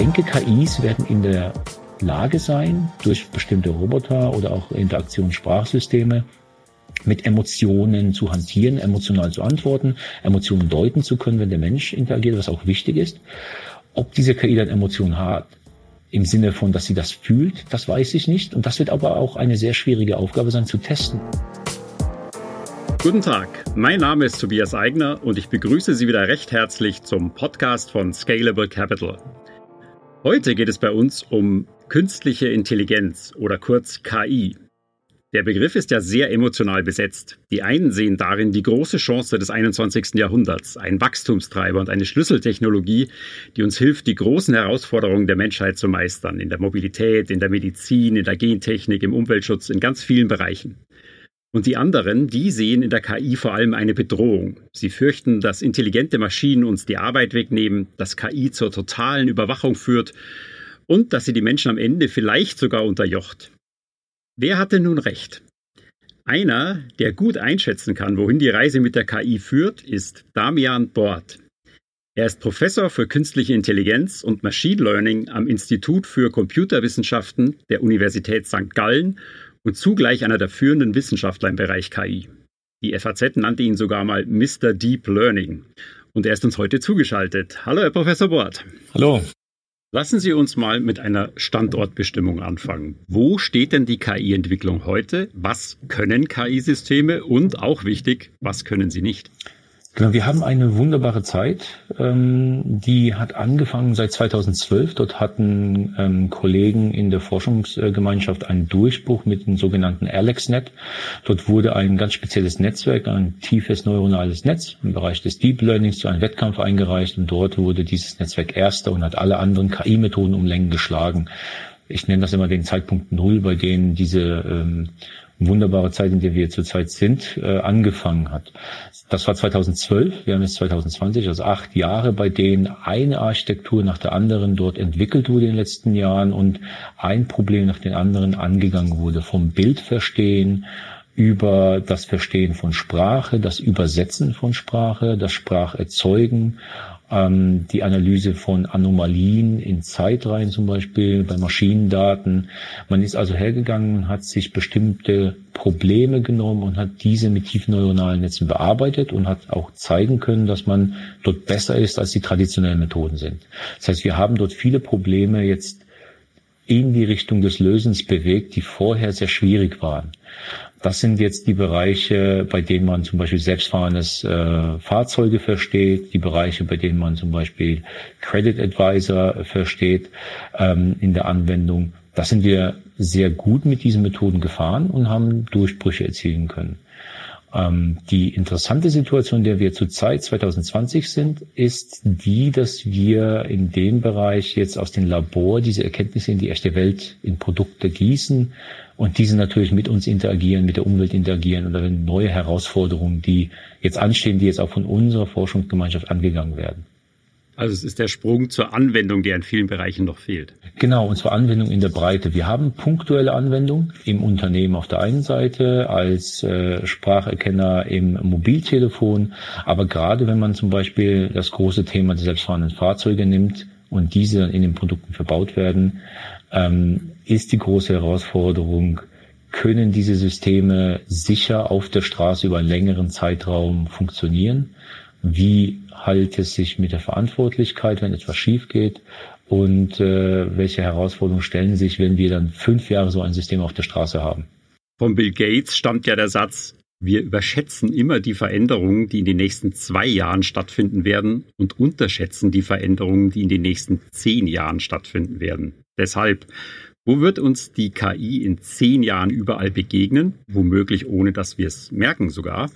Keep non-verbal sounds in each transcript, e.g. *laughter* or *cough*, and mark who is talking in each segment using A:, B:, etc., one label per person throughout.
A: denke, KIs werden in der Lage sein, durch bestimmte Roboter oder auch Interaktionssprachsysteme mit Emotionen zu hantieren, emotional zu antworten, Emotionen deuten zu können, wenn der Mensch interagiert, was auch wichtig ist. Ob diese KI dann Emotionen hat, im Sinne von, dass sie das fühlt, das weiß ich nicht. Und das wird aber auch eine sehr schwierige Aufgabe sein zu testen.
B: Guten Tag, mein Name ist Tobias Eigner und ich begrüße Sie wieder recht herzlich zum Podcast von Scalable Capital. Heute geht es bei uns um künstliche Intelligenz oder kurz KI. Der Begriff ist ja sehr emotional besetzt. Die einen sehen darin die große Chance des 21. Jahrhunderts, ein Wachstumstreiber und eine Schlüsseltechnologie, die uns hilft, die großen Herausforderungen der Menschheit zu meistern, in der Mobilität, in der Medizin, in der Gentechnik, im Umweltschutz, in ganz vielen Bereichen. Und die anderen, die sehen in der KI vor allem eine Bedrohung. Sie fürchten, dass intelligente Maschinen uns die Arbeit wegnehmen, dass KI zur totalen Überwachung führt und dass sie die Menschen am Ende vielleicht sogar unterjocht. Wer hatte nun recht? Einer, der gut einschätzen kann, wohin die Reise mit der KI führt, ist Damian Bort. Er ist Professor für künstliche Intelligenz und Machine Learning am Institut für Computerwissenschaften der Universität St. Gallen und zugleich einer der führenden Wissenschaftler im Bereich KI. Die FAZ nannte ihn sogar mal Mr. Deep Learning. Und er ist uns heute zugeschaltet. Hallo, Herr Professor Bort.
A: Hallo.
B: Lassen Sie uns mal mit einer Standortbestimmung anfangen. Wo steht denn die KI-Entwicklung heute? Was können KI-Systeme? Und auch wichtig, was können sie nicht?
A: Genau, wir haben eine wunderbare Zeit. Ähm, die hat angefangen seit 2012. Dort hatten ähm, Kollegen in der Forschungsgemeinschaft einen Durchbruch mit dem sogenannten AlexNet. Dort wurde ein ganz spezielles Netzwerk, ein tiefes neuronales Netz im Bereich des Deep Learnings zu einem Wettkampf eingereicht und dort wurde dieses Netzwerk erster und hat alle anderen KI-Methoden um Längen geschlagen. Ich nenne das immer den Zeitpunkt Null, bei denen diese ähm, wunderbare Zeit, in der wir zurzeit sind, äh, angefangen hat. Das war 2012, wir haben jetzt 2020, also acht Jahre, bei denen eine Architektur nach der anderen dort entwickelt wurde in den letzten Jahren und ein Problem nach dem anderen angegangen wurde. Vom Bildverstehen über das Verstehen von Sprache, das Übersetzen von Sprache, das Spracherzeugen ähm, die Analyse von Anomalien in Zeitreihen zum Beispiel, bei Maschinendaten. Man ist also hergegangen und hat sich bestimmte Probleme genommen und hat diese mit tiefen neuronalen Netzen bearbeitet und hat auch zeigen können, dass man dort besser ist, als die traditionellen Methoden sind. Das heißt, wir haben dort viele Probleme jetzt in die Richtung des Lösens bewegt, die vorher sehr schwierig waren. Das sind jetzt die Bereiche, bei denen man zum Beispiel selbstfahrendes äh, Fahrzeuge versteht, die Bereiche, bei denen man zum Beispiel Credit Advisor versteht ähm, in der Anwendung. Das sind wir sehr gut mit diesen Methoden gefahren und haben Durchbrüche erzielen können. Ähm, die interessante Situation, in der wir zurzeit 2020 sind, ist die, dass wir in dem Bereich jetzt aus dem Labor diese Erkenntnisse in die echte Welt in Produkte gießen und diese natürlich mit uns interagieren, mit der Umwelt interagieren oder neue Herausforderungen, die jetzt anstehen, die jetzt auch von unserer Forschungsgemeinschaft angegangen werden.
B: Also es ist der Sprung zur Anwendung, der in vielen Bereichen noch fehlt.
A: Genau, und zwar Anwendung in der Breite. Wir haben punktuelle Anwendung im Unternehmen auf der einen Seite als äh, Spracherkenner im Mobiltelefon, aber gerade wenn man zum Beispiel das große Thema der selbstfahrenden Fahrzeuge nimmt und diese in den Produkten verbaut werden, ähm, ist die große Herausforderung, können diese Systeme sicher auf der Straße über einen längeren Zeitraum funktionieren? Wie hält es sich mit der Verantwortlichkeit, wenn etwas schief geht? Und äh, welche Herausforderungen stellen sich, wenn wir dann fünf Jahre so ein System auf der Straße haben?
B: Von Bill Gates stammt ja der Satz, wir überschätzen immer die Veränderungen, die in den nächsten zwei Jahren stattfinden werden und unterschätzen die Veränderungen, die in den nächsten zehn Jahren stattfinden werden. Deshalb, wo wird uns die KI in zehn Jahren überall begegnen? Womöglich ohne, dass wir es merken sogar.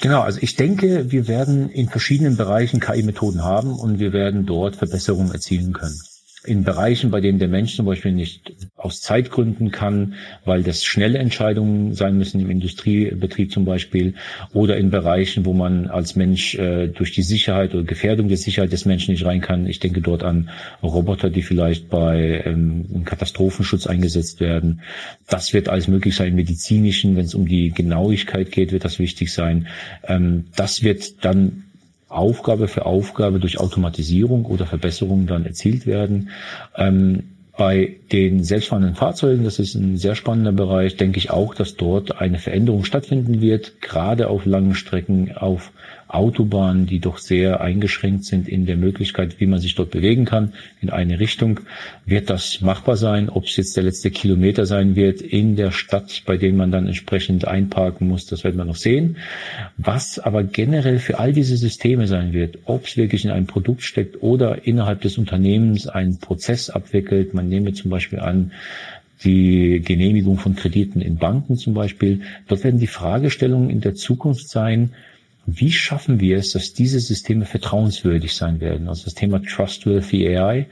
A: Genau, also ich denke, wir werden in verschiedenen Bereichen KI-Methoden haben und wir werden dort Verbesserungen erzielen können in Bereichen, bei denen der Mensch zum Beispiel nicht aus Zeitgründen kann, weil das schnelle Entscheidungen sein müssen im Industriebetrieb zum Beispiel, oder in Bereichen, wo man als Mensch äh, durch die Sicherheit oder Gefährdung der Sicherheit des Menschen nicht rein kann. Ich denke dort an Roboter, die vielleicht bei ähm, Katastrophenschutz eingesetzt werden. Das wird alles möglich sein medizinischen, wenn es um die Genauigkeit geht, wird das wichtig sein. Ähm, das wird dann Aufgabe für Aufgabe durch Automatisierung oder Verbesserungen dann erzielt werden. Ähm, bei den selbstfahrenden Fahrzeugen, das ist ein sehr spannender Bereich, denke ich auch, dass dort eine Veränderung stattfinden wird, gerade auf langen Strecken, auf Autobahnen, die doch sehr eingeschränkt sind in der Möglichkeit, wie man sich dort bewegen kann, in eine Richtung. Wird das machbar sein? Ob es jetzt der letzte Kilometer sein wird in der Stadt, bei dem man dann entsprechend einparken muss, das werden wir noch sehen. Was aber generell für all diese Systeme sein wird, ob es wirklich in einem Produkt steckt oder innerhalb des Unternehmens einen Prozess abwickelt. Man nehme zum Beispiel an, die Genehmigung von Krediten in Banken zum Beispiel. Dort werden die Fragestellungen in der Zukunft sein, wie schaffen wir es, dass diese Systeme vertrauenswürdig sein werden? Also das Thema Trustworthy AI.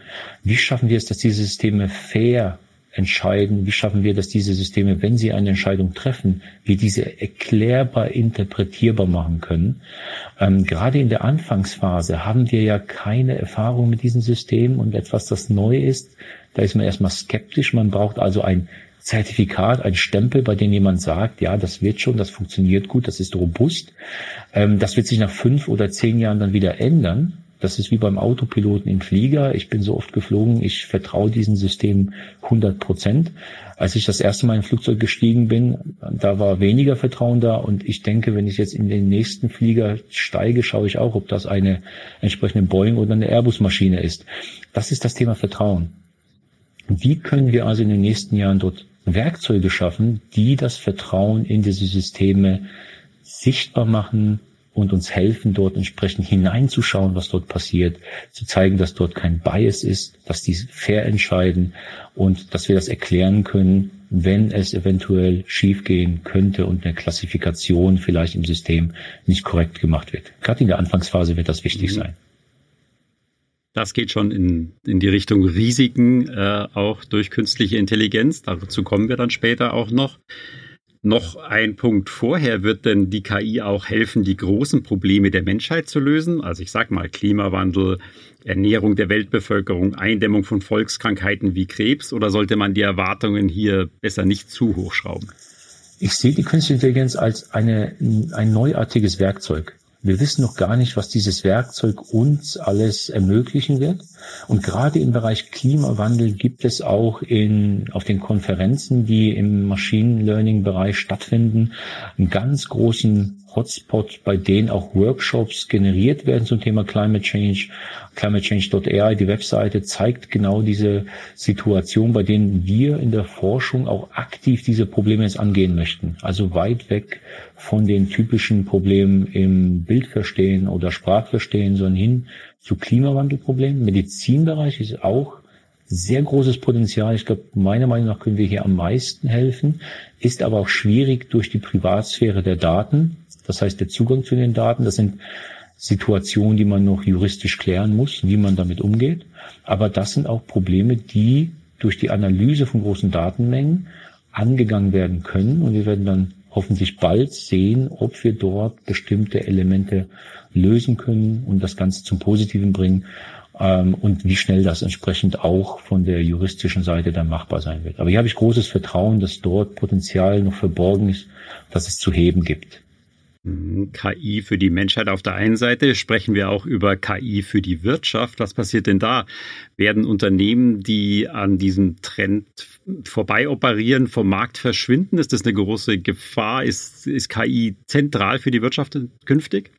A: Wie schaffen wir es, dass diese Systeme fair entscheiden? Wie schaffen wir, dass diese Systeme, wenn sie eine Entscheidung treffen, wir diese erklärbar, interpretierbar machen können? Ähm, gerade in der Anfangsphase haben wir ja keine Erfahrung mit diesen Systemen und etwas, das neu ist. Da ist man erstmal skeptisch. Man braucht also ein Zertifikat, ein Stempel, bei dem jemand sagt, ja, das wird schon, das funktioniert gut, das ist robust. Ähm, das wird sich nach fünf oder zehn Jahren dann wieder ändern. Das ist wie beim Autopiloten im Flieger. Ich bin so oft geflogen, ich vertraue diesen Systemen 100 Prozent. Als ich das erste Mal in ein Flugzeug gestiegen bin, da war weniger Vertrauen da. Und ich denke, wenn ich jetzt in den nächsten Flieger steige, schaue ich auch, ob das eine entsprechende Boeing oder eine Airbus-Maschine ist. Das ist das Thema Vertrauen. Wie können wir also in den nächsten Jahren dort Werkzeuge schaffen, die das Vertrauen in diese Systeme sichtbar machen und uns helfen, dort entsprechend hineinzuschauen, was dort passiert, zu zeigen, dass dort kein Bias ist, dass die fair entscheiden und dass wir das erklären können, wenn es eventuell schiefgehen könnte und eine Klassifikation vielleicht im System nicht korrekt gemacht wird. Gerade in der Anfangsphase wird das wichtig mhm. sein.
B: Das geht schon in, in die Richtung Risiken, äh, auch durch künstliche Intelligenz. Dazu kommen wir dann später auch noch. Noch ein Punkt vorher wird denn die KI auch helfen, die großen Probleme der Menschheit zu lösen. Also ich sag mal Klimawandel, Ernährung der Weltbevölkerung, Eindämmung von Volkskrankheiten wie Krebs oder sollte man die Erwartungen hier besser nicht zu hoch schrauben?
A: Ich sehe die künstliche Intelligenz als eine, ein neuartiges Werkzeug. Wir wissen noch gar nicht, was dieses Werkzeug uns alles ermöglichen wird. Und gerade im Bereich Klimawandel gibt es auch in, auf den Konferenzen, die im Machine Learning Bereich stattfinden, einen ganz großen Hotspot, bei denen auch Workshops generiert werden zum Thema Climate Change. ClimateChange.ai, die Webseite, zeigt genau diese Situation, bei denen wir in der Forschung auch aktiv diese Probleme jetzt angehen möchten. Also weit weg von den typischen Problemen im Bildverstehen oder Sprachverstehen, sondern hin zu Klimawandelproblemen. Medizinbereich ist auch sehr großes Potenzial. Ich glaube, meiner Meinung nach können wir hier am meisten helfen, ist aber auch schwierig durch die Privatsphäre der Daten. Das heißt, der Zugang zu den Daten, das sind Situationen, die man noch juristisch klären muss, wie man damit umgeht. Aber das sind auch Probleme, die durch die Analyse von großen Datenmengen angegangen werden können. Und wir werden dann hoffentlich bald sehen, ob wir dort bestimmte Elemente lösen können und das Ganze zum Positiven bringen ähm, und wie schnell das entsprechend auch von der juristischen Seite dann machbar sein wird. Aber hier habe ich großes Vertrauen, dass dort Potenzial noch verborgen ist, dass es zu heben gibt.
B: Mhm, KI für die Menschheit auf der einen Seite, sprechen wir auch über KI für die Wirtschaft. Was passiert denn da? Werden Unternehmen, die an diesem Trend vorbei operieren, vom Markt verschwinden? Ist das eine große Gefahr? Ist, ist KI zentral für die Wirtschaft künftig?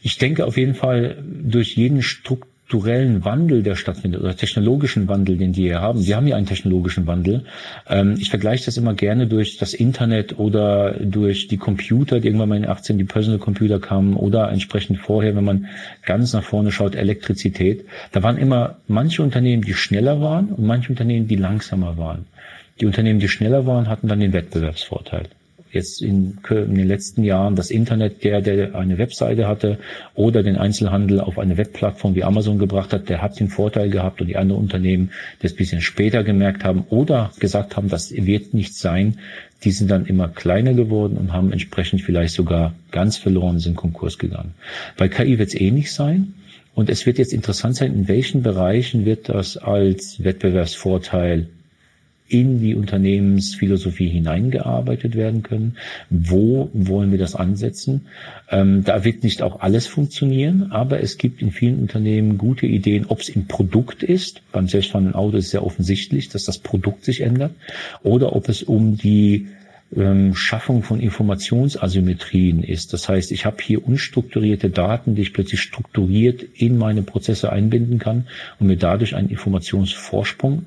A: Ich denke auf jeden Fall durch jeden Struktur strukturellen Wandel, der stattfindet, oder technologischen Wandel, den die hier haben. Wir haben ja einen technologischen Wandel. Ähm, ich vergleiche das immer gerne durch das Internet oder durch die Computer, die irgendwann mal in den 18 die Personal Computer kamen oder entsprechend vorher, wenn man ganz nach vorne schaut, Elektrizität. Da waren immer manche Unternehmen, die schneller waren und manche Unternehmen, die langsamer waren. Die Unternehmen, die schneller waren, hatten dann den Wettbewerbsvorteil jetzt in, in, den letzten Jahren das Internet, der, der eine Webseite hatte oder den Einzelhandel auf eine Webplattform wie Amazon gebracht hat, der hat den Vorteil gehabt und die anderen Unternehmen, die es bisschen später gemerkt haben oder gesagt haben, das wird nicht sein, die sind dann immer kleiner geworden und haben entsprechend vielleicht sogar ganz verloren, sind Konkurs gegangen. Bei KI wird es ähnlich sein. Und es wird jetzt interessant sein, in welchen Bereichen wird das als Wettbewerbsvorteil in die Unternehmensphilosophie hineingearbeitet werden können. Wo wollen wir das ansetzen? Ähm, da wird nicht auch alles funktionieren, aber es gibt in vielen Unternehmen gute Ideen, ob es im Produkt ist. Beim selbstfahrenden Auto ist es sehr offensichtlich, dass das Produkt sich ändert. Oder ob es um die ähm, Schaffung von Informationsasymmetrien ist. Das heißt, ich habe hier unstrukturierte Daten, die ich plötzlich strukturiert in meine Prozesse einbinden kann und mir dadurch einen Informationsvorsprung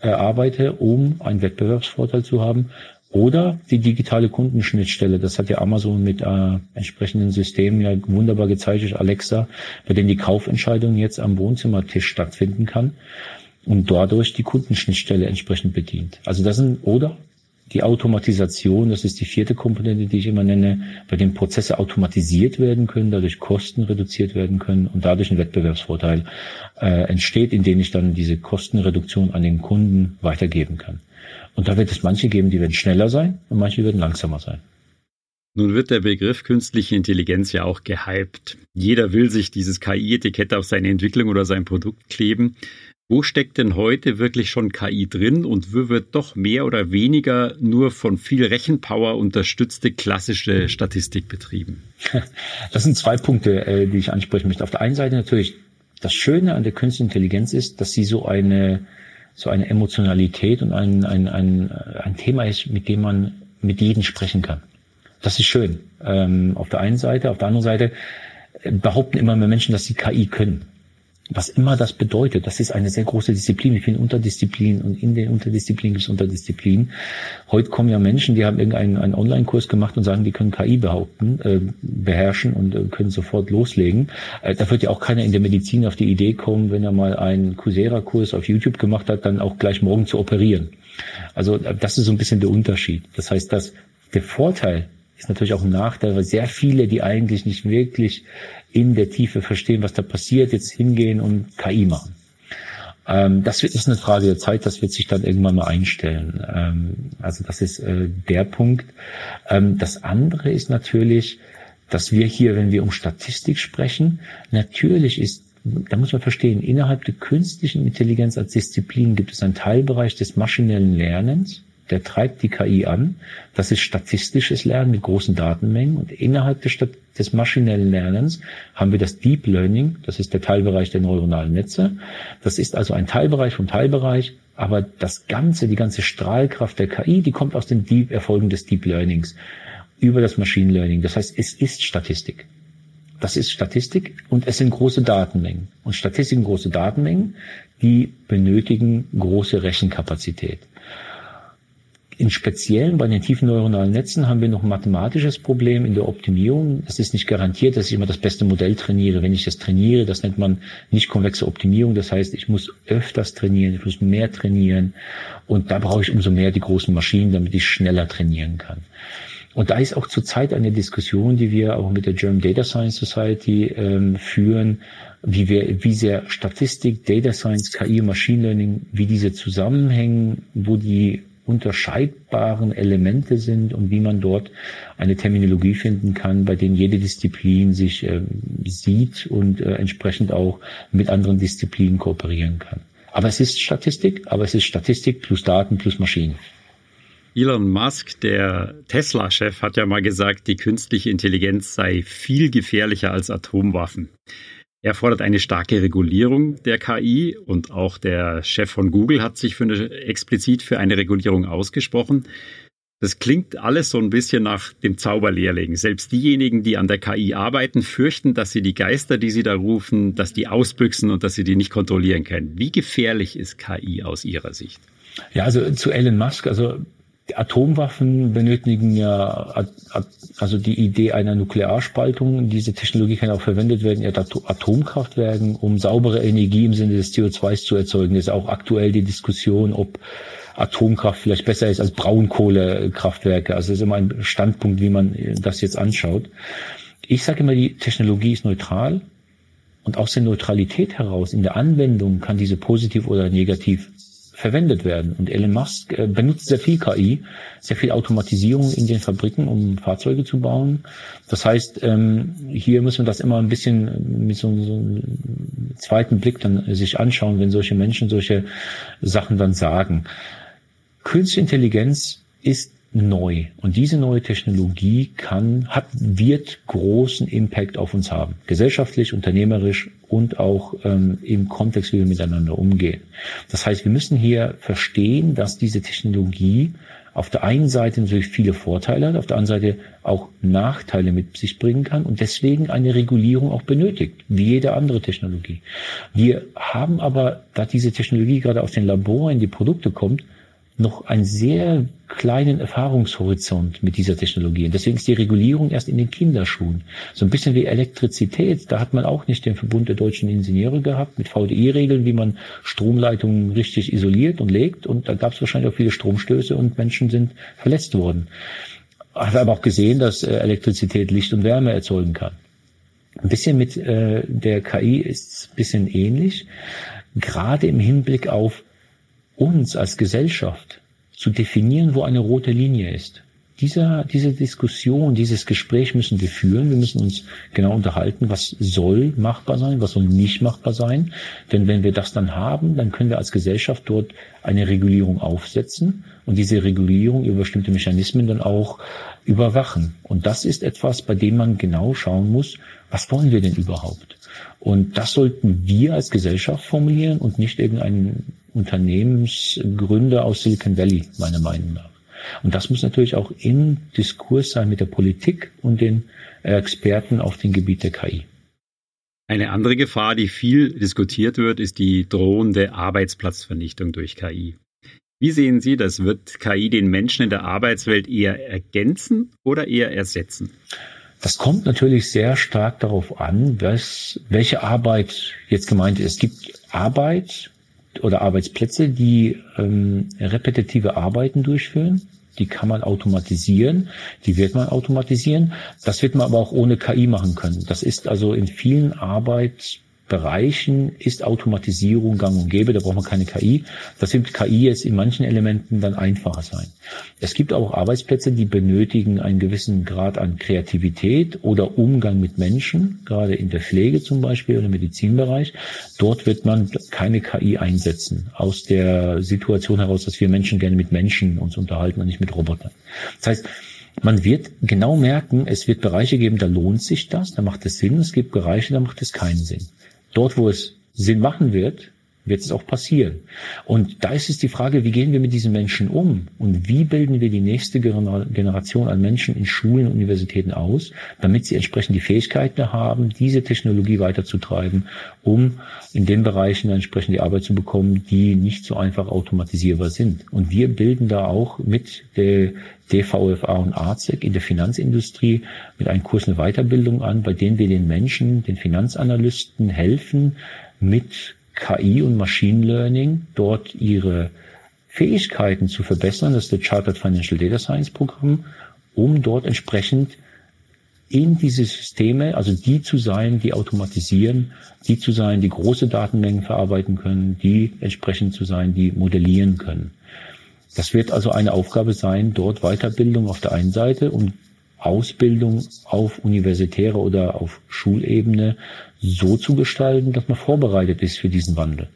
A: erarbeite, um einen Wettbewerbsvorteil zu haben. Oder die digitale Kundenschnittstelle, das hat ja Amazon mit äh, entsprechenden Systemen ja wunderbar gezeichnet, Alexa, bei dem die Kaufentscheidung jetzt am Wohnzimmertisch stattfinden kann und dadurch die Kundenschnittstelle entsprechend bedient. Also das sind, oder die Automatisation, das ist die vierte Komponente, die ich immer nenne, bei dem Prozesse automatisiert werden können, dadurch Kosten reduziert werden können und dadurch ein Wettbewerbsvorteil äh, entsteht, in dem ich dann diese Kostenreduktion an den Kunden weitergeben kann. Und da wird es manche geben, die werden schneller sein und manche werden langsamer sein.
B: Nun wird der Begriff künstliche Intelligenz ja auch gehypt. Jeder will sich dieses KI-Etikett auf seine Entwicklung oder sein Produkt kleben. Wo steckt denn heute wirklich schon KI drin und wo wird doch mehr oder weniger nur von viel Rechenpower unterstützte klassische Statistik betrieben? *laughs*
A: Das sind zwei Punkte, äh, die ich ansprechen möchte. Auf der einen Seite natürlich, das Schöne an der künstlichen Intelligenz ist, dass sie so eine, so eine Emotionalität und ein, ein, ein, ein Thema ist, mit dem man mit jedem sprechen kann. Das ist schön. Ähm, auf der einen Seite, auf der anderen Seite äh, behaupten immer mehr Menschen, dass sie KI können was immer das bedeutet. Das ist eine sehr große Disziplin mit vielen Unterdisziplinen und in den Unterdisziplinen gibt es Unterdisziplinen. Heute kommen ja Menschen, die haben irgendeinen einen Online-Kurs gemacht und sagen, die können KI behaupten, äh, beherrschen und äh, können sofort loslegen. Äh, da wird ja auch keiner in der Medizin auf die Idee kommen, wenn er mal einen Coursera-Kurs auf YouTube gemacht hat, dann auch gleich morgen zu operieren. Also äh, das ist so ein bisschen der Unterschied. Das heißt, dass der Vorteil ist natürlich auch ein Nachteil, weil sehr viele, die eigentlich nicht wirklich in der Tiefe verstehen, was da passiert, jetzt hingehen und KI machen. Ähm, das wird, ist eine Frage der Zeit, das wird sich dann irgendwann mal einstellen. Ähm, also das ist äh, der Punkt. Ähm, das andere ist natürlich, dass wir hier, wenn wir um Statistik sprechen, natürlich ist da muss man verstehen, innerhalb der künstlichen Intelligenz als Disziplin gibt es einen Teilbereich des maschinellen Lernens, der treibt die KI an. Das ist statistisches Lernen mit großen Datenmengen. Und innerhalb des, des, maschinellen Lernens haben wir das Deep Learning. Das ist der Teilbereich der neuronalen Netze. Das ist also ein Teilbereich vom Teilbereich. Aber das Ganze, die ganze Strahlkraft der KI, die kommt aus den Deep Erfolgen des Deep Learnings über das Machine Learning. Das heißt, es ist Statistik. Das ist Statistik und es sind große Datenmengen. Und Statistiken, große Datenmengen, die benötigen große Rechenkapazität. In Speziellen bei den tiefen neuronalen Netzen haben wir noch ein mathematisches Problem in der Optimierung. Es ist nicht garantiert, dass ich immer das beste Modell trainiere. Wenn ich das trainiere, das nennt man nicht konvexe Optimierung. Das heißt, ich muss öfters trainieren, ich muss mehr trainieren. Und da brauche ich umso mehr die großen Maschinen, damit ich schneller trainieren kann. Und da ist auch zurzeit eine Diskussion, die wir auch mit der German Data Science Society ähm, führen, wie wir, wie sehr Statistik, Data Science, KI, Machine Learning, wie diese zusammenhängen, wo die unterscheidbaren Elemente sind und wie man dort eine Terminologie finden kann, bei denen jede Disziplin sich äh, sieht und äh, entsprechend auch mit anderen Disziplinen kooperieren kann. Aber es ist Statistik, aber es ist Statistik plus Daten plus Maschinen.
B: Elon Musk, der Tesla-Chef, hat ja mal gesagt, die künstliche Intelligenz sei viel gefährlicher als Atomwaffen. Er fordert eine starke Regulierung der KI und auch der Chef von Google hat sich für eine, explizit für eine Regulierung ausgesprochen. Das klingt alles so ein bisschen nach dem Zauberlehrling. Selbst diejenigen, die an der KI arbeiten, fürchten, dass sie die Geister, die sie da rufen, dass die ausbüchsen und dass sie die nicht kontrollieren können. Wie gefährlich ist KI aus Ihrer Sicht?
A: Ja, also zu Elon Musk, also Atomwaffen benötigen ja also die Idee einer Nuklearspaltung. Diese Technologie kann auch verwendet werden in Atomkraftwerken, um saubere Energie im Sinne des CO2s zu erzeugen. Das ist auch aktuell die Diskussion, ob Atomkraft vielleicht besser ist als Braunkohlekraftwerke. Also das ist immer ein Standpunkt, wie man das jetzt anschaut. Ich sage immer, die Technologie ist neutral und aus der Neutralität heraus in der Anwendung kann diese positiv oder negativ verwendet werden. Und Elon Musk äh, benutzt sehr viel KI, sehr viel Automatisierung in den Fabriken, um Fahrzeuge zu bauen. Das heißt, ähm, hier muss man das immer ein bisschen mit so, so einem zweiten Blick dann sich anschauen, wenn solche Menschen solche Sachen dann sagen. Künstliche Intelligenz ist neu. Und diese neue Technologie kann, hat, wird großen Impact auf uns haben. Gesellschaftlich, unternehmerisch und auch ähm, im Kontext, wie wir miteinander umgehen. Das heißt, wir müssen hier verstehen, dass diese Technologie auf der einen Seite natürlich viele Vorteile hat, auf der anderen Seite auch Nachteile mit sich bringen kann und deswegen eine Regulierung auch benötigt, wie jede andere Technologie. Wir haben aber, da diese Technologie gerade aus den Laboren in die Produkte kommt, noch einen sehr kleinen Erfahrungshorizont mit dieser Technologie. Und deswegen ist die Regulierung erst in den Kinderschuhen. So ein bisschen wie Elektrizität. Da hat man auch nicht den Verbund der deutschen Ingenieure gehabt mit VDI-Regeln, wie man Stromleitungen richtig isoliert und legt. Und da gab es wahrscheinlich auch viele Stromstöße und Menschen sind verletzt worden. Hat aber auch gesehen, dass äh, Elektrizität Licht und Wärme erzeugen kann. Ein bisschen mit äh, der KI ist es ein bisschen ähnlich. Gerade im Hinblick auf uns als Gesellschaft zu definieren, wo eine rote Linie ist. Dieser, diese Diskussion, dieses Gespräch müssen wir führen. Wir müssen uns genau unterhalten, was soll machbar sein, was soll nicht machbar sein. Denn wenn wir das dann haben, dann können wir als Gesellschaft dort eine Regulierung aufsetzen und diese Regulierung über bestimmte Mechanismen dann auch überwachen. Und das ist etwas, bei dem man genau schauen muss, was wollen wir denn überhaupt? Und das sollten wir als Gesellschaft formulieren und nicht irgendein Unternehmensgründer aus Silicon Valley, meiner Meinung nach. Und das muss natürlich auch im Diskurs sein mit der Politik und den Experten auf dem Gebiet der KI.
B: Eine andere Gefahr, die viel diskutiert wird, ist die drohende Arbeitsplatzvernichtung durch KI. Wie sehen Sie das? Wird KI den Menschen in der Arbeitswelt eher ergänzen oder eher ersetzen?
A: Das kommt natürlich sehr stark darauf an, was, welche Arbeit jetzt gemeint ist. Es gibt Arbeit, oder Arbeitsplätze, die ähm, repetitive Arbeiten durchführen. Die kann man automatisieren, die wird man automatisieren. Das wird man aber auch ohne KI machen können. Das ist also in vielen Arbeits Bereichen ist Automatisierung gang und gäbe, da braucht man keine KI. Das wird KI jetzt in manchen Elementen dann einfacher sein. Es gibt auch Arbeitsplätze, die benötigen einen gewissen Grad an Kreativität oder Umgang mit Menschen, gerade in der Pflege zum Beispiel oder im Medizinbereich. Dort wird man keine KI einsetzen, aus der Situation heraus, dass wir Menschen gerne mit Menschen uns unterhalten und nicht mit Robotern. Das heißt, man wird genau merken, es wird Bereiche geben, da lohnt sich das, da macht es Sinn, es gibt Bereiche, da macht es keinen Sinn dort, wo es Sinn machen wird, wird es auch passieren. Und da ist es die Frage, wie gehen wir mit diesen Menschen um und wie bilden wir die nächste Generation an Menschen in Schulen und Universitäten aus, damit sie entsprechend die Fähigkeiten haben, diese Technologie weiterzutreiben, um in den Bereichen entsprechend die Arbeit zu bekommen, die nicht so einfach automatisierbar sind. Und wir bilden da auch mit der DVFA und ARZEC in der Finanzindustrie mit einem Kurs eine Weiterbildung an, bei denen wir den Menschen, den Finanzanalysten helfen, mit KI und Machine Learning dort ihre Fähigkeiten zu verbessern. Das ist der Chartered Financial Data Science Programm, um dort entsprechend in diese Systeme, also die zu sein, die automatisieren, die zu sein, die große Datenmengen verarbeiten können, die entsprechend zu sein, die modellieren können. Das wird also eine Aufgabe sein, dort Weiterbildung auf der einen Seite und Ausbildung auf universitärer oder auf Schulebene so zu gestalten, dass man vorbereitet ist für diesen Wandel.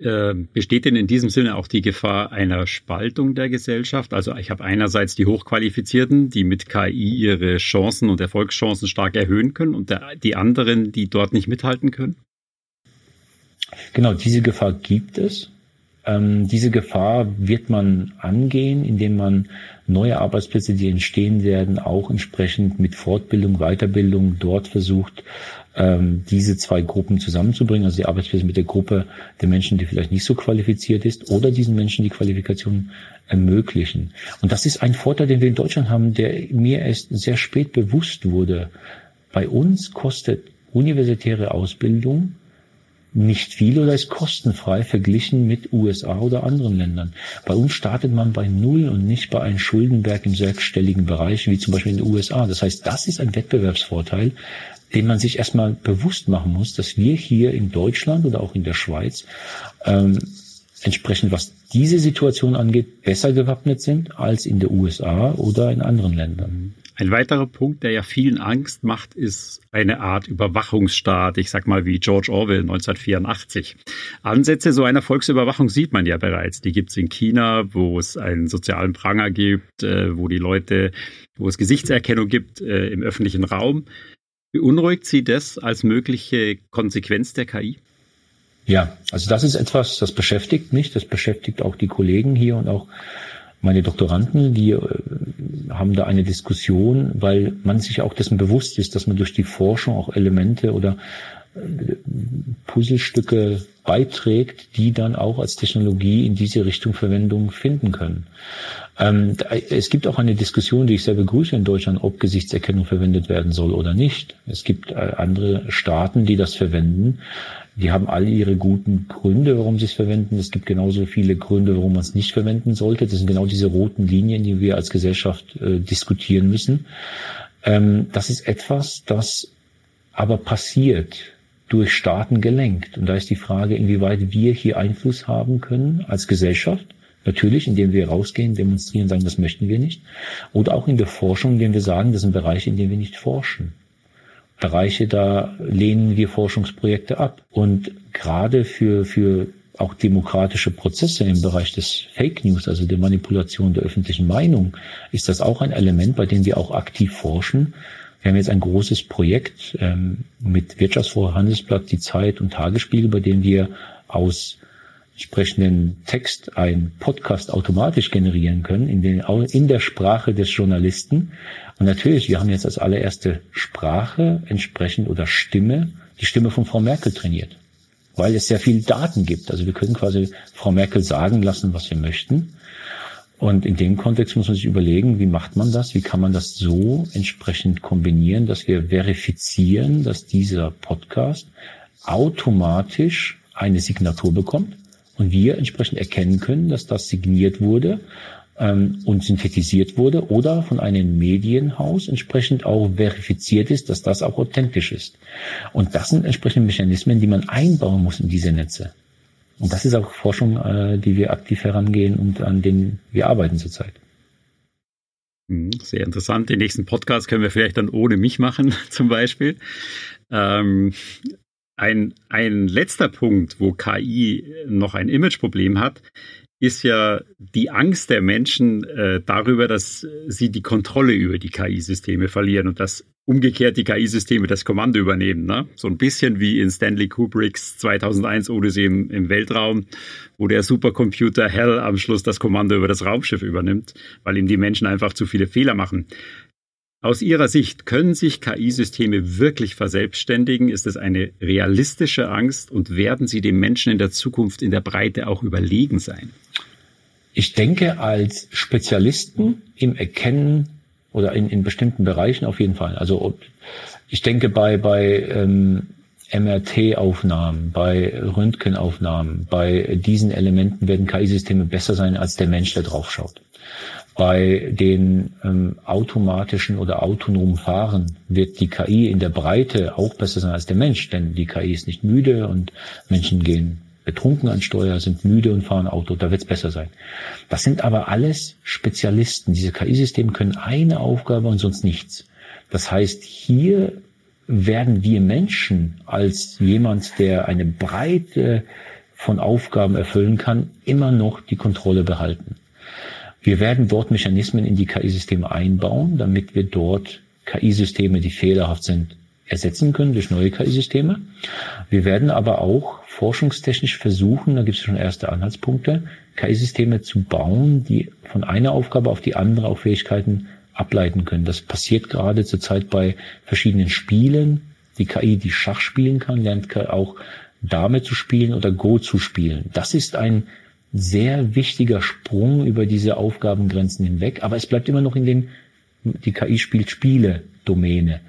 B: Äh, besteht denn in diesem Sinne auch die Gefahr einer Spaltung der Gesellschaft? Also ich habe einerseits die Hochqualifizierten, die mit KI ihre Chancen und Erfolgschancen stark erhöhen können und der, die anderen, die dort nicht mithalten können?
A: Genau, diese Gefahr gibt es. Ähm, diese Gefahr wird man angehen, indem man neue Arbeitsplätze, die entstehen werden, auch entsprechend mit Fortbildung, Weiterbildung dort versucht, ähm, diese zwei Gruppen zusammenzubringen, also die Arbeitsplätze mit der Gruppe der Menschen, die vielleicht nicht so qualifiziert ist, oder diesen Menschen die Qualifikation ermöglichen. Und das ist ein Vorteil, den wir in Deutschland haben, der mir erst sehr spät bewusst wurde. Bei uns kostet universitäre Ausbildung nicht viel oder ist kostenfrei verglichen mit USA oder anderen Ländern. Bei uns startet man bei Null und nicht bei einem Schuldenberg im sechsstelligen Bereich, wie zum Beispiel in den USA. Das heißt, das ist ein Wettbewerbsvorteil, den man sich erstmal bewusst machen muss, dass wir hier in Deutschland oder auch in der Schweiz ähm, entsprechend, was diese Situation angeht, besser gewappnet sind als in den USA oder in anderen Ländern.
B: Ein weiterer Punkt, der ja vielen Angst macht, ist eine Art Überwachungsstaat, ich sag mal wie George Orwell 1984. Ansätze so einer Volksüberwachung sieht man ja bereits. Die gibt's in China, wo es einen sozialen Pranger gibt, äh, wo die Leute, wo es Gesichtserkennung gibt äh, im öffentlichen Raum. Beunruhigt Sie das als mögliche Konsequenz der KI?
A: Ja, also das ist etwas, das beschäftigt mich, das beschäftigt auch die Kollegen hier und auch meine Doktoranden, die äh, haben da eine Diskussion, weil man sich auch dessen bewusst ist, dass man durch die Forschung auch Elemente oder Puzzlestücke beiträgt, die dann auch als Technologie in diese Richtung Verwendung finden können. Ähm, es gibt auch eine Diskussion, die ich sehr begrüße in Deutschland, ob Gesichtserkennung verwendet werden soll oder nicht. Es gibt äh, andere Staaten, die das verwenden. Die haben alle ihre guten Gründe, warum sie es verwenden. Es gibt genauso viele Gründe, warum man es nicht verwenden sollte. Das sind genau diese roten Linien, die wir als Gesellschaft äh, diskutieren müssen. Ähm, das ist etwas, das aber passiert durch Staaten gelenkt. Und da ist die Frage, inwieweit wir hier Einfluss haben können als Gesellschaft. Natürlich, indem wir rausgehen, demonstrieren, sagen, das möchten wir nicht. Oder auch in der Forschung, indem wir sagen, das sind Bereiche, in denen wir nicht forschen. Bereiche, da lehnen wir Forschungsprojekte ab. Und gerade für, für auch demokratische Prozesse im Bereich des Fake News, also der Manipulation der öffentlichen Meinung, ist das auch ein Element, bei dem wir auch aktiv forschen. Wir haben jetzt ein großes Projekt ähm, mit Wirtschaftsforum Handelsblatt, die Zeit und Tagesspiegel, bei dem wir aus entsprechenden Text ein Podcast automatisch generieren können, in, den, in der Sprache des Journalisten. Und natürlich, wir haben jetzt als allererste Sprache entsprechend oder Stimme die Stimme von Frau Merkel trainiert, weil es sehr viel Daten gibt. Also wir können quasi Frau Merkel sagen lassen, was wir möchten. Und in dem Kontext muss man sich überlegen, wie macht man das? Wie kann man das so entsprechend kombinieren, dass wir verifizieren, dass dieser Podcast automatisch eine Signatur bekommt und wir entsprechend erkennen können, dass das signiert wurde ähm, und synthetisiert wurde oder von einem Medienhaus entsprechend auch verifiziert ist, dass das auch authentisch ist. Und das sind entsprechende Mechanismen, die man einbauen muss in diese Netze. Und das ist auch Forschung, äh, die wir aktiv herangehen und an denen wir arbeiten zurzeit.
B: Hm, sehr interessant. Den nächsten Podcast können wir vielleicht dann ohne mich machen, *laughs* zum Beispiel. Ähm, ein, ein letzter Punkt, wo KI noch ein Imageproblem hat, ist ja die Angst der Menschen äh, darüber, dass sie die Kontrolle über die KI-Systeme verlieren und dass umgekehrt die KI-Systeme das Kommando übernehmen. Ne? So ein bisschen wie in Stanley Kubricks 2001 Odyssey im, im Weltraum, wo der Supercomputer Hell am Schluss das Kommando über das Raumschiff übernimmt, weil ihm die Menschen einfach zu viele Fehler machen. Aus Ihrer Sicht, können sich KI-Systeme wirklich verselbstständigen? Ist es eine realistische Angst und werden sie dem Menschen in der Zukunft in der Breite auch überlegen sein?
A: Ich denke, als Spezialisten im Erkennen oder in, in bestimmten Bereichen auf jeden Fall. Also ich denke bei, bei ähm, MRT-Aufnahmen, bei Röntgenaufnahmen, bei diesen Elementen werden KI-Systeme besser sein als der Mensch, der drauf schaut. Bei den ähm, automatischen oder autonomen Fahren wird die KI in der Breite auch besser sein als der Mensch, denn die KI ist nicht müde und Menschen gehen betrunken an Steuer, sind müde und fahren Auto, da wird es besser sein. Das sind aber alles Spezialisten. Diese KI-Systeme können eine Aufgabe und sonst nichts. Das heißt, hier werden wir Menschen als jemand, der eine Breite von Aufgaben erfüllen kann, immer noch die Kontrolle behalten. Wir werden dort Mechanismen in die KI-Systeme einbauen, damit wir dort KI-Systeme, die fehlerhaft sind, ersetzen können durch neue KI-Systeme. Wir werden aber auch forschungstechnisch versuchen, da gibt es schon erste Anhaltspunkte, KI-Systeme zu bauen, die von einer Aufgabe auf die andere auch Fähigkeiten ableiten können. Das passiert gerade zurzeit bei verschiedenen Spielen. Die KI, die Schach spielen kann, lernt auch Dame zu spielen oder Go zu spielen. Das ist ein sehr wichtiger Sprung über diese Aufgabengrenzen hinweg, aber es bleibt immer noch in dem, die KI spielt Spiele Domäne.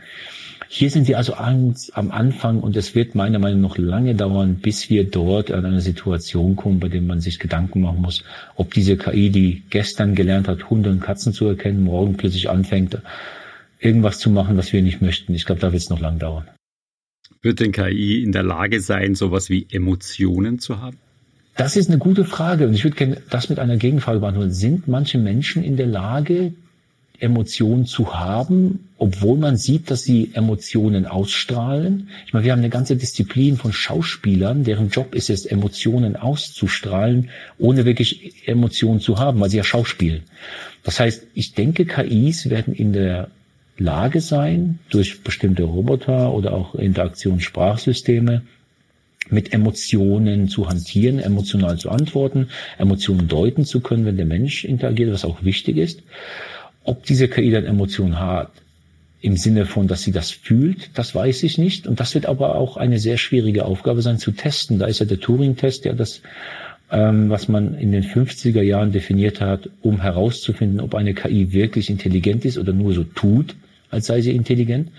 A: Hier sind wir also am Anfang und es wird meiner Meinung nach noch lange dauern, bis wir dort an eine Situation kommen, bei der man sich Gedanken machen muss, ob diese KI, die gestern gelernt hat, Hunde und Katzen zu erkennen, morgen plötzlich anfängt, irgendwas zu machen, was wir nicht möchten. Ich glaube, da wird es noch lang dauern.
B: Wird denn KI in der Lage sein, sowas wie Emotionen zu haben?
A: Das ist eine gute Frage und ich würde gerne das mit einer Gegenfrage beantworten. Sind manche Menschen in der Lage, Emotionen zu haben, obwohl man sieht, dass sie Emotionen ausstrahlen? Ich meine, wir haben eine ganze Disziplin von Schauspielern, deren Job ist es, Emotionen auszustrahlen, ohne wirklich Emotionen zu haben, weil sie ja schauspielen. Das heißt, ich denke, KIs werden in der Lage sein, durch bestimmte Roboter oder auch Interaktionssprachsysteme mit Emotionen zu hantieren, emotional zu antworten, Emotionen deuten zu können, wenn der Mensch interagiert, was auch wichtig ist. Ob diese KI dann Emotionen hat, im Sinne von, dass sie das fühlt, das weiß ich nicht. Und das wird aber auch eine sehr schwierige Aufgabe sein zu testen. Da ist ja der Turing-Test, ja das, ähm, was man in den 50er Jahren definiert hat, um herauszufinden, ob eine KI wirklich intelligent ist oder nur so tut, als sei sie intelligent.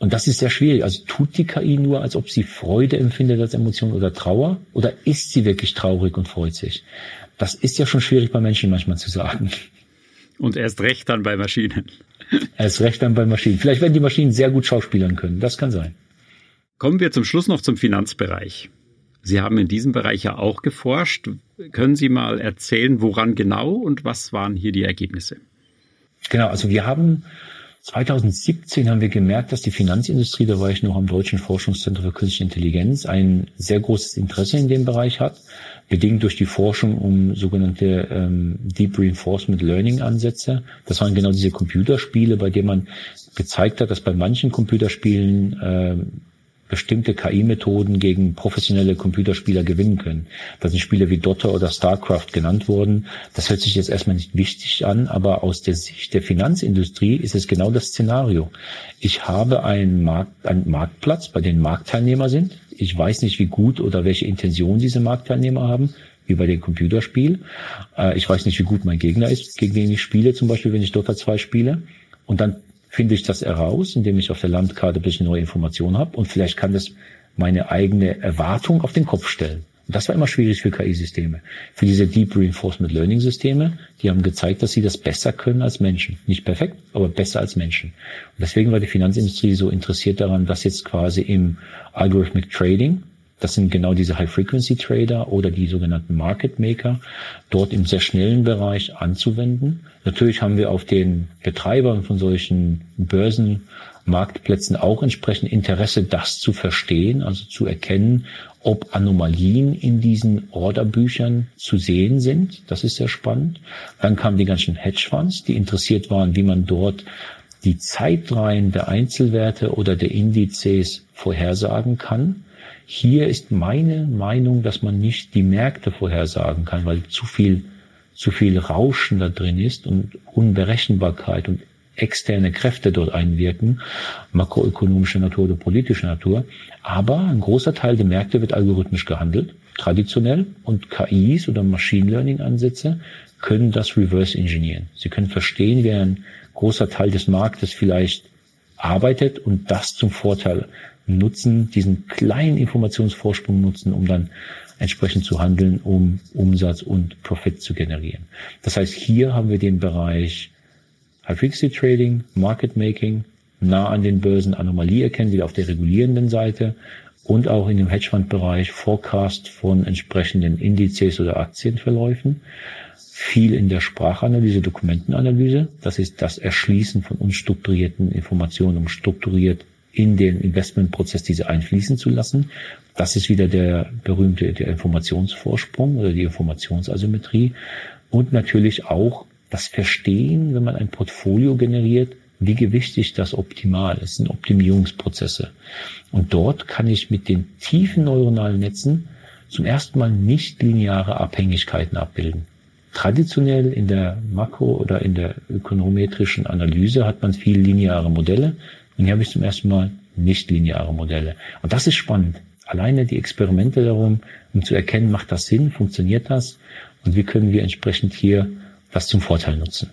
A: Und das ist sehr schwierig. Also tut die KI nur, als ob sie Freude empfindet als Emotion oder Trauer? Oder ist sie wirklich traurig und freut sich? Das ist ja schon schwierig bei Menschen manchmal zu sagen.
B: Und erst recht dann bei Maschinen.
A: Erst recht dann bei Maschinen. Vielleicht werden die Maschinen sehr gut schauspielern können. Das kann sein.
B: Kommen wir zum Schluss noch zum Finanzbereich. Sie haben in diesem Bereich ja auch geforscht. Können Sie mal erzählen, woran genau und was waren hier die Ergebnisse?
A: Genau, also wir haben 2017 haben wir gemerkt, dass die Finanzindustrie, da war ich noch am Deutschen Forschungszentrum für Künstliche Intelligenz, ein sehr großes Interesse in dem Bereich hat, bedingt durch die Forschung um sogenannte ähm, Deep Reinforcement Learning Ansätze. Das waren genau diese Computerspiele, bei denen man gezeigt hat, dass bei manchen Computerspielen äh, bestimmte KI-Methoden gegen professionelle Computerspieler gewinnen können. Da sind Spiele wie Dota oder StarCraft genannt worden. Das hört sich jetzt erstmal nicht wichtig an, aber aus der Sicht der Finanzindustrie ist es genau das Szenario. Ich habe einen, Markt, einen Marktplatz, bei dem Marktteilnehmer sind. Ich weiß nicht, wie gut oder welche Intention diese Marktteilnehmer haben wie bei dem Computerspiel. Äh, ich weiß nicht, wie gut mein Gegner ist, gegen den ich spiele, zum Beispiel, wenn ich Dota 2 spiele. Und dann finde ich das heraus, indem ich auf der Landkarte ein bisschen neue Informationen habe und vielleicht kann das meine eigene Erwartung auf den Kopf stellen. Und das war immer schwierig für KI-Systeme. Für diese Deep Reinforcement Learning Systeme, die haben gezeigt, dass sie das besser können als Menschen. Nicht perfekt, aber besser als Menschen. Und deswegen war die Finanzindustrie so interessiert daran, das jetzt quasi im Algorithmic Trading das sind genau diese High-Frequency-Trader oder die sogenannten Market Maker dort im sehr schnellen Bereich anzuwenden. Natürlich haben wir auf den Betreibern von solchen Börsenmarktplätzen auch entsprechend Interesse, das zu verstehen, also zu erkennen, ob Anomalien in diesen Orderbüchern zu sehen sind. Das ist sehr spannend. Dann kamen die ganzen Hedgefonds, die interessiert waren, wie man dort die Zeitreihen der Einzelwerte oder der Indizes vorhersagen kann. Hier ist meine Meinung, dass man nicht die Märkte vorhersagen kann, weil zu viel, zu viel Rauschen da drin ist und Unberechenbarkeit und externe Kräfte dort einwirken, makroökonomische Natur oder politische Natur. Aber ein großer Teil der Märkte wird algorithmisch gehandelt, traditionell, und KIs oder Machine Learning Ansätze können das reverse engineeren. Sie können verstehen, wie ein großer Teil des Marktes vielleicht arbeitet und das zum Vorteil nutzen, diesen kleinen Informationsvorsprung nutzen, um dann entsprechend zu handeln, um Umsatz und Profit zu generieren. Das heißt, hier haben wir den Bereich High-Frequency Trading, Market Making, nah an den Börsen Anomalie erkennen, wieder auf der regulierenden Seite und auch in dem Hedgefonds-Bereich Forecast von entsprechenden Indizes oder Aktienverläufen. Viel in der Sprachanalyse, Dokumentenanalyse. Das ist das Erschließen von unstrukturierten Informationen, um strukturiert in den Investmentprozess diese einfließen zu lassen. Das ist wieder der berühmte der Informationsvorsprung oder die Informationsasymmetrie und natürlich auch das Verstehen, wenn man ein Portfolio generiert, wie gewichtig das optimal ist, sind Optimierungsprozesse. Und dort kann ich mit den tiefen neuronalen Netzen zum ersten Mal nicht lineare Abhängigkeiten abbilden. Traditionell in der Makro- oder in der ökonometrischen Analyse hat man viel lineare Modelle. Und hier habe ich zum ersten Mal nicht-lineare Modelle. Und das ist spannend. Alleine die Experimente darum, um zu erkennen, macht das Sinn, funktioniert das und wie können wir entsprechend hier das zum Vorteil nutzen.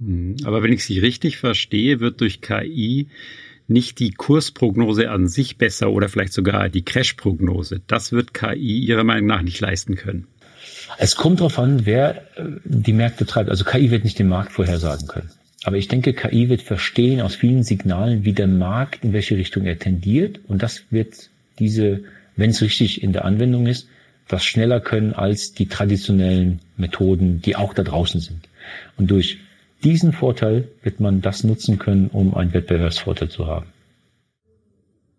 B: Hm, aber wenn ich Sie richtig verstehe, wird durch KI nicht die Kursprognose an sich besser oder vielleicht sogar die Crash-Prognose. Das wird KI Ihrer Meinung nach nicht leisten können.
A: Es kommt darauf an, wer äh, die Märkte treibt. Also KI wird nicht den Markt vorhersagen können. Aber ich denke, KI wird verstehen aus vielen Signalen, wie der Markt, in welche Richtung er tendiert. Und das wird diese, wenn es richtig in der Anwendung ist, das schneller können als die traditionellen Methoden, die auch da draußen sind. Und durch diesen Vorteil wird man das nutzen können, um einen Wettbewerbsvorteil zu haben.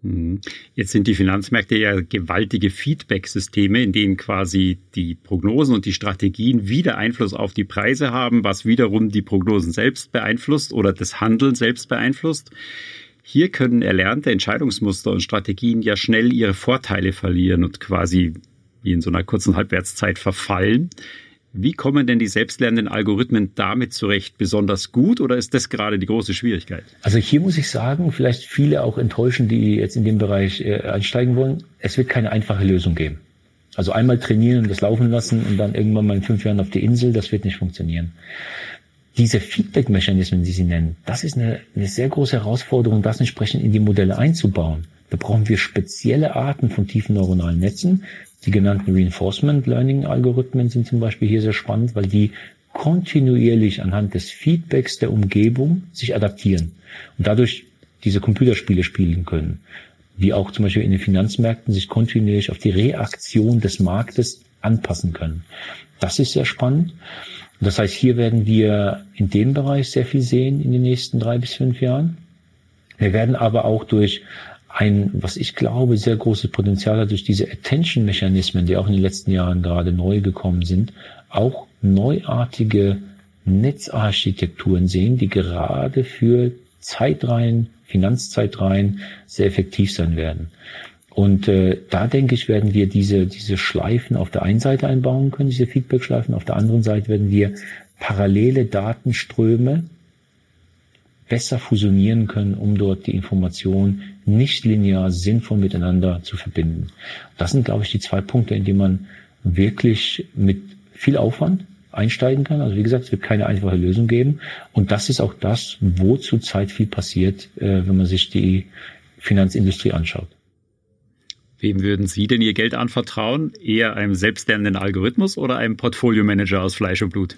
B: Mhm. Jetzt sind die Finanzmärkte ja gewaltige Feedback-Systeme, in denen quasi die Prognosen und die Strategien wieder Einfluss auf die Preise haben, was wiederum die Prognosen selbst beeinflusst oder das Handeln selbst beeinflusst. Hier können erlernte Entscheidungsmuster und Strategien ja schnell ihre Vorteile verlieren und quasi wie in so einer kurzen Halbwertszeit verfallen. Wie kommen denn die selbstlernenden Algorithmen damit zurecht? Besonders gut oder ist das gerade die große Schwierigkeit?
A: Also hier muss ich sagen, vielleicht viele auch enttäuschen, die jetzt in dem Bereich äh, einsteigen wollen. Es wird keine einfache Lösung geben. Also einmal trainieren und das laufen lassen und dann irgendwann mal in fünf Jahren auf die Insel, das wird nicht funktionieren. Diese Feedback-Mechanismen, die Sie nennen, das ist eine, eine sehr große Herausforderung, das entsprechend in die Modelle einzubauen. Da brauchen wir spezielle Arten von tiefen neuronalen Netzen, die genannten Reinforcement Learning Algorithmen sind zum Beispiel hier sehr spannend, weil die kontinuierlich anhand des Feedbacks der Umgebung sich adaptieren und dadurch diese Computerspiele spielen können, wie auch zum Beispiel in den Finanzmärkten sich kontinuierlich auf die Reaktion des Marktes anpassen können. Das ist sehr spannend. Das heißt, hier werden wir in dem Bereich sehr viel sehen in den nächsten drei bis fünf Jahren. Wir werden aber auch durch ein, was ich glaube, sehr großes Potenzial hat durch diese Attention-Mechanismen, die auch in den letzten Jahren gerade neu gekommen sind, auch neuartige Netzarchitekturen sehen, die gerade für Zeitreihen, Finanzzeitreihen sehr effektiv sein werden. Und äh, da denke ich, werden wir diese, diese Schleifen auf der einen Seite einbauen können, diese Feedback-Schleifen. Auf der anderen Seite werden wir parallele Datenströme besser fusionieren können, um dort die Information nicht linear sinnvoll miteinander zu verbinden. Das sind, glaube ich, die zwei Punkte, in denen man wirklich mit viel Aufwand einsteigen kann. Also wie gesagt, es wird keine einfache Lösung geben. Und das ist auch das, wo zurzeit viel passiert, äh, wenn man sich die Finanzindustrie anschaut.
B: Wem würden Sie denn Ihr Geld anvertrauen? Eher einem selbstlernenden Algorithmus oder einem Portfolio-Manager aus Fleisch und Blut?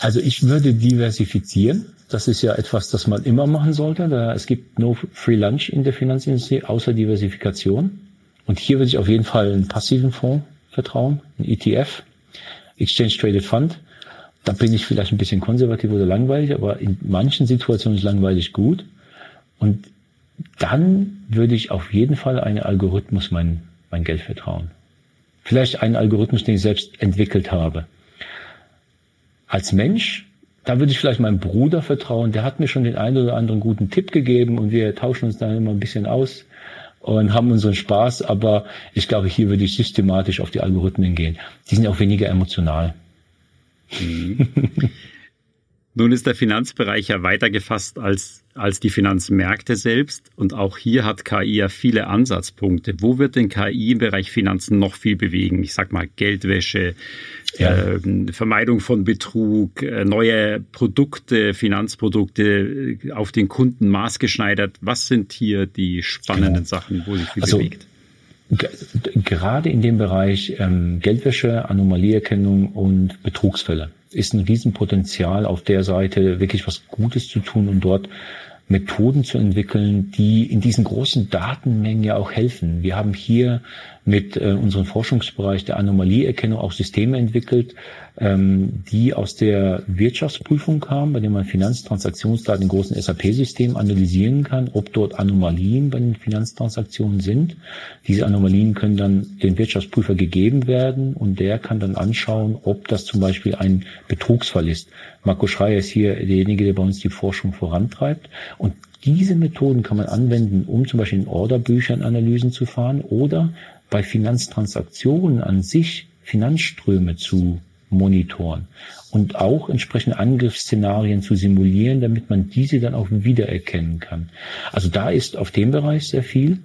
A: Also ich würde diversifizieren. Das ist ja etwas, das man immer machen sollte. Da, es gibt no free lunch in der Finanzindustrie, außer Diversifikation. Und hier würde ich auf jeden Fall einen passiven Fonds vertrauen, einen ETF, Exchange Traded Fund. Da bin ich vielleicht ein bisschen konservativ oder langweilig, aber in manchen Situationen ist langweilig gut. Und dann würde ich auf jeden Fall einen Algorithmus mein, mein Geld vertrauen. Vielleicht einen Algorithmus, den ich selbst entwickelt habe. Als Mensch da würde ich vielleicht meinem Bruder vertrauen. Der hat mir schon den einen oder anderen guten Tipp gegeben und wir tauschen uns dann immer ein bisschen aus und haben unseren Spaß. Aber ich glaube, hier würde ich systematisch auf die Algorithmen gehen. Die sind auch weniger emotional.
B: Mhm. *laughs* Nun ist der Finanzbereich ja weiter gefasst als, als die Finanzmärkte selbst. Und auch hier hat KI ja viele Ansatzpunkte. Wo wird denn KI im Bereich Finanzen noch viel bewegen? Ich sag mal Geldwäsche, ja. äh, Vermeidung von Betrug, äh, neue Produkte, Finanzprodukte äh, auf den Kunden maßgeschneidert. Was sind hier die spannenden genau. Sachen, wo sich viel also, bewegt?
A: Gerade in dem Bereich ähm, Geldwäsche, Anomalieerkennung und Betrugsfälle ist ein Riesenpotenzial auf der Seite wirklich was Gutes zu tun und dort Methoden zu entwickeln, die in diesen großen Datenmengen ja auch helfen. Wir haben hier mit äh, unserem Forschungsbereich der Anomalieerkennung auch Systeme entwickelt, ähm, die aus der Wirtschaftsprüfung kamen, bei denen man Finanztransaktionsdaten in großen SAP-Systemen analysieren kann, ob dort Anomalien bei den Finanztransaktionen sind. Diese Anomalien können dann dem Wirtschaftsprüfer gegeben werden und der kann dann anschauen, ob das zum Beispiel ein Betrugsfall ist. Marco Schreier ist hier derjenige, der bei uns die Forschung vorantreibt. Und diese Methoden kann man anwenden, um zum Beispiel in Orderbüchern Analysen zu fahren oder bei Finanztransaktionen an sich Finanzströme zu monitoren und auch entsprechende Angriffsszenarien zu simulieren, damit man diese dann auch wiedererkennen kann. Also da ist auf dem Bereich sehr viel.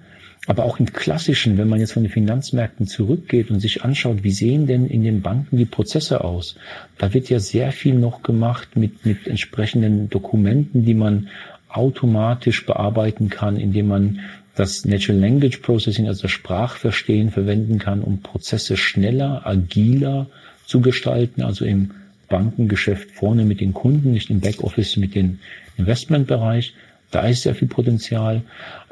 A: Aber auch im klassischen, wenn man jetzt von den Finanzmärkten zurückgeht und sich anschaut, wie sehen denn in den Banken die Prozesse aus? Da wird ja sehr viel noch gemacht mit, mit entsprechenden Dokumenten, die man automatisch bearbeiten kann, indem man das Natural Language Processing, also das Sprachverstehen verwenden kann, um Prozesse schneller, agiler zu gestalten, also im Bankengeschäft vorne mit den Kunden, nicht im Backoffice mit dem Investmentbereich. Da ist sehr viel Potenzial.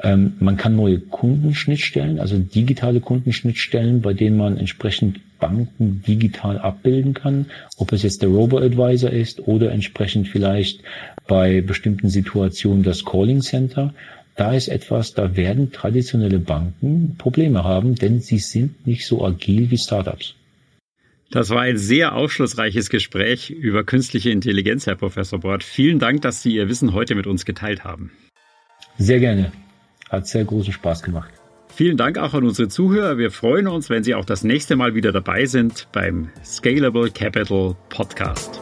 A: Ähm, man kann neue Kundenschnittstellen, also digitale Kundenschnittstellen, bei denen man entsprechend Banken digital abbilden kann, ob es jetzt der Robo-Advisor ist oder entsprechend vielleicht bei bestimmten Situationen das Calling Center. Da ist etwas, da werden traditionelle Banken Probleme haben, denn sie sind nicht so agil wie Startups.
B: Das war ein sehr aufschlussreiches Gespräch über künstliche Intelligenz, Herr Professor Bort. Vielen Dank, dass Sie Ihr Wissen heute mit uns geteilt haben.
A: Sehr gerne. Hat sehr großen Spaß gemacht.
B: Vielen Dank auch an unsere Zuhörer. Wir freuen uns, wenn Sie auch das nächste Mal wieder dabei sind beim Scalable Capital Podcast.